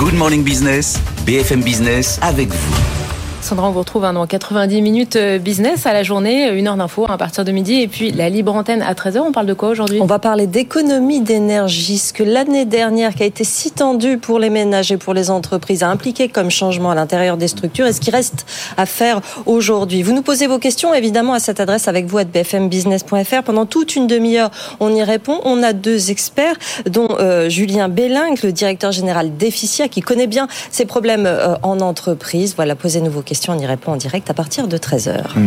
Good Morning Business, BFM Business avec vous. Sandra, on vous retrouve hein, dans 90 minutes euh, business à la journée, une heure d'info à partir de midi, et puis la libre antenne à 13h. On parle de quoi aujourd'hui? On va parler d'économie d'énergie, ce que l'année dernière, qui a été si tendue pour les ménages et pour les entreprises, a impliqué comme changement à l'intérieur des structures, et ce qui reste à faire aujourd'hui. Vous nous posez vos questions, évidemment, à cette adresse avec vous à bfmbusiness.fr. Pendant toute une demi-heure, on y répond. On a deux experts, dont euh, Julien Belling, le directeur général d'Efficia, qui connaît bien ces problèmes euh, en entreprise. Voilà, posez-nous vos questions, on y répond en direct à partir de 13h.